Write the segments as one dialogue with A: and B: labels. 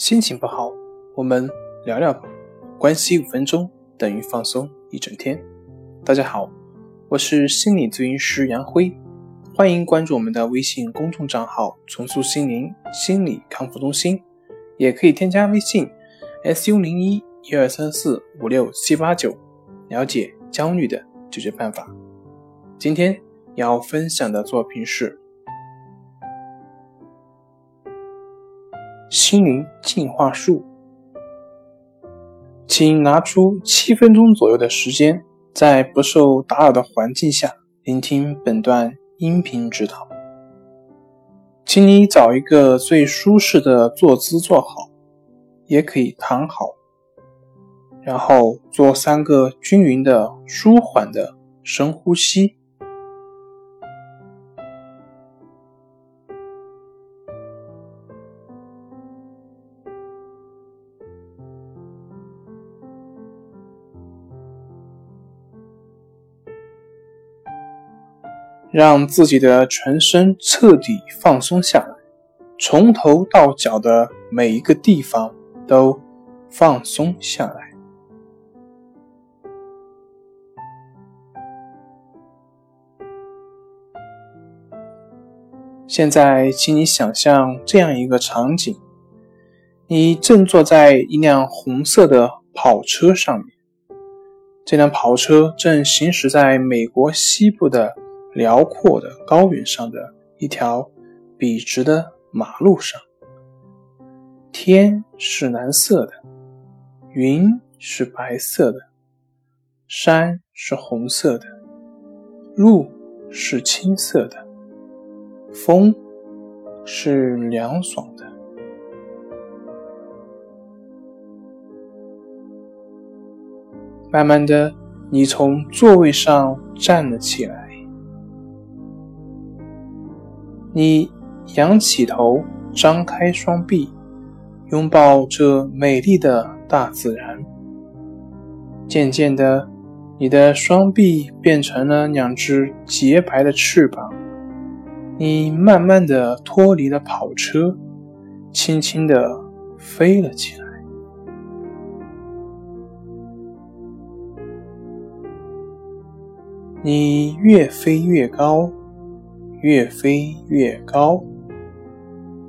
A: 心情不好，我们聊聊吧。关系五分钟等于放松一整天。大家好，我是心理咨询师杨辉，欢迎关注我们的微信公众账号“重塑心灵心理康复中心”，也可以添加微信 “su 零一一二三四五六七八九”，了解焦虑的解决办法。今天要分享的作品是。心灵进化术，请拿出七分钟左右的时间，在不受打扰的环境下聆听本段音频指导。请你找一个最舒适的坐姿坐好，也可以躺好，然后做三个均匀的、舒缓的深呼吸。让自己的全身彻底放松下来，从头到脚的每一个地方都放松下来。现在，请你想象这样一个场景：你正坐在一辆红色的跑车上面，这辆跑车正行驶在美国西部的。辽阔的高原上的一条笔直的马路上，天是蓝色的，云是白色的，山是红色的，路是青色的，风是凉爽的。慢慢的，你从座位上站了起来。你仰起头，张开双臂，拥抱这美丽的大自然。渐渐的，你的双臂变成了两只洁白的翅膀。你慢慢的脱离了跑车，轻轻的飞了起来。你越飞越高。越飞越高，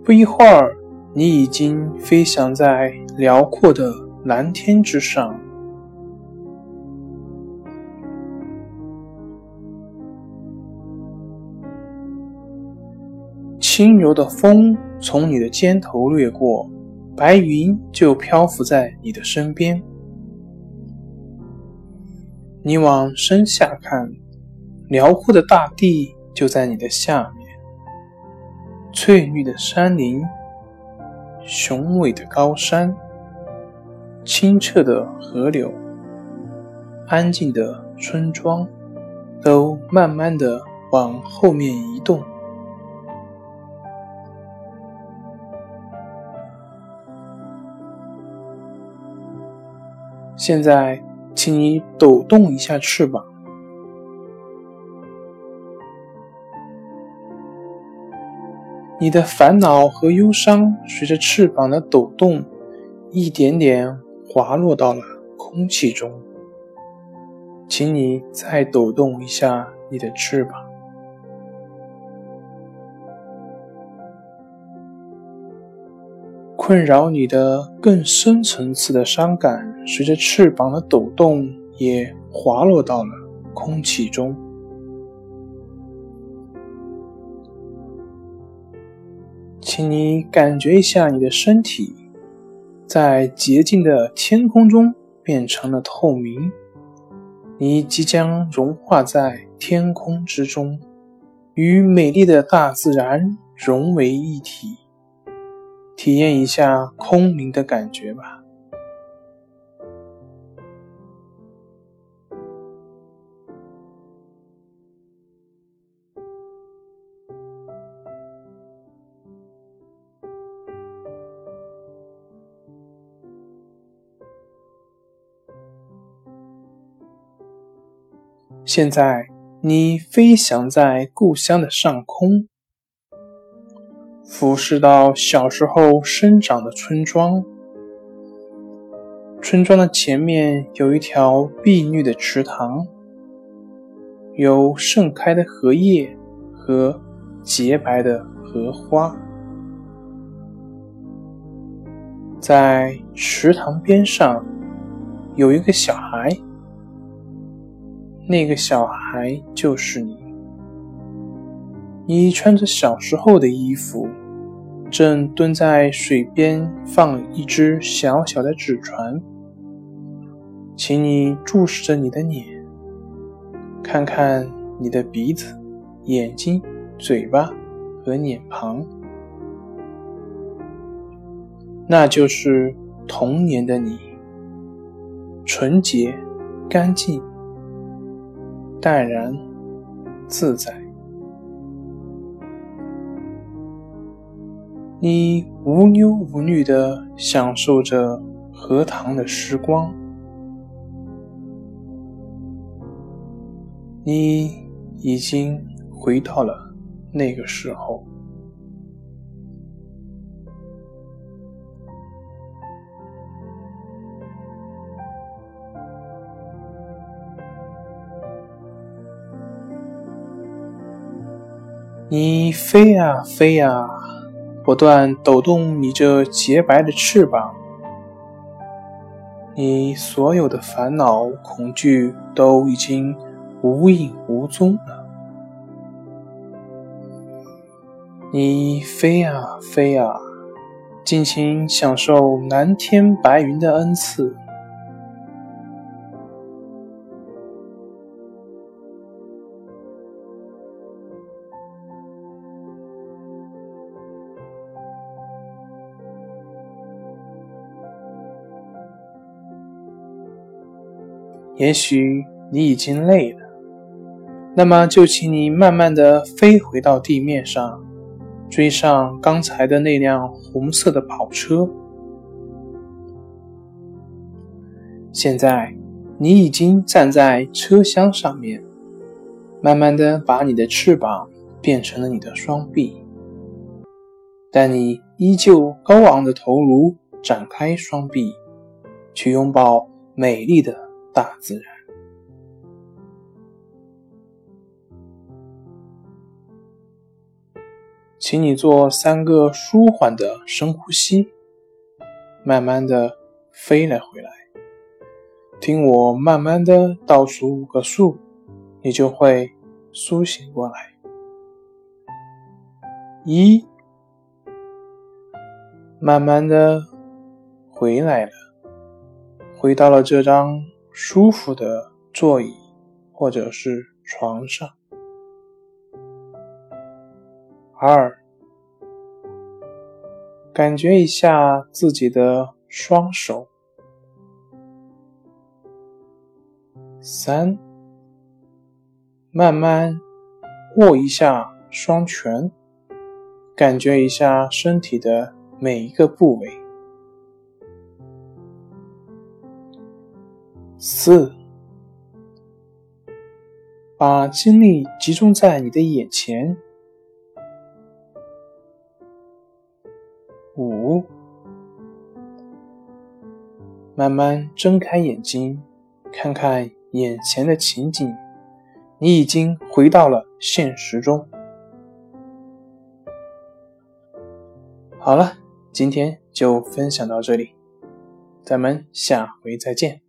A: 不一会儿，你已经飞翔在辽阔的蓝天之上。轻柔的风从你的肩头掠过，白云就漂浮在你的身边。你往身下看，辽阔的大地。就在你的下面，翠绿的山林、雄伟的高山、清澈的河流、安静的村庄，都慢慢的往后面移动。现在，请你抖动一下翅膀。你的烦恼和忧伤随着翅膀的抖动，一点点滑落到了空气中。请你再抖动一下你的翅膀。困扰你的更深层次的伤感，随着翅膀的抖动也滑落到了空气中。请你感觉一下，你的身体在洁净的天空中变成了透明，你即将融化在天空之中，与美丽的大自然融为一体，体验一下空灵的感觉吧。现在，你飞翔在故乡的上空，俯视到小时候生长的村庄。村庄的前面有一条碧绿的池塘，有盛开的荷叶和洁白的荷花。在池塘边上有一个小孩，那个小孩就是你。你穿着小时候的衣服，正蹲在水边放一只小小的纸船。请你注视着你的脸，看看你的鼻子、眼睛、嘴巴和脸庞，那就是童年的你，纯洁、干净、淡然、自在。你无忧无虑的享受着荷塘的时光。你已经回到了那个时候。你飞呀飞呀，不断抖动你这洁白的翅膀，你所有的烦恼、恐惧都已经。无影无踪了。你飞呀飞呀，尽情享受蓝天白云的恩赐。也许你已经累了。那么就请你慢慢的飞回到地面上，追上刚才的那辆红色的跑车。现在你已经站在车厢上面，慢慢的把你的翅膀变成了你的双臂，但你依旧高昂的头颅，展开双臂，去拥抱美丽的大自然。请你做三个舒缓的深呼吸，慢慢的飞了回来。听我慢慢的倒数五个数，你就会苏醒过来。一，慢慢的回来了，回到了这张舒服的座椅或者是床上。二，感觉一下自己的双手。三，慢慢握一下双拳，感觉一下身体的每一个部位。四，把精力集中在你的眼前。五，慢慢睁开眼睛，看看眼前的情景，你已经回到了现实中。好了，今天就分享到这里，咱们下回再见。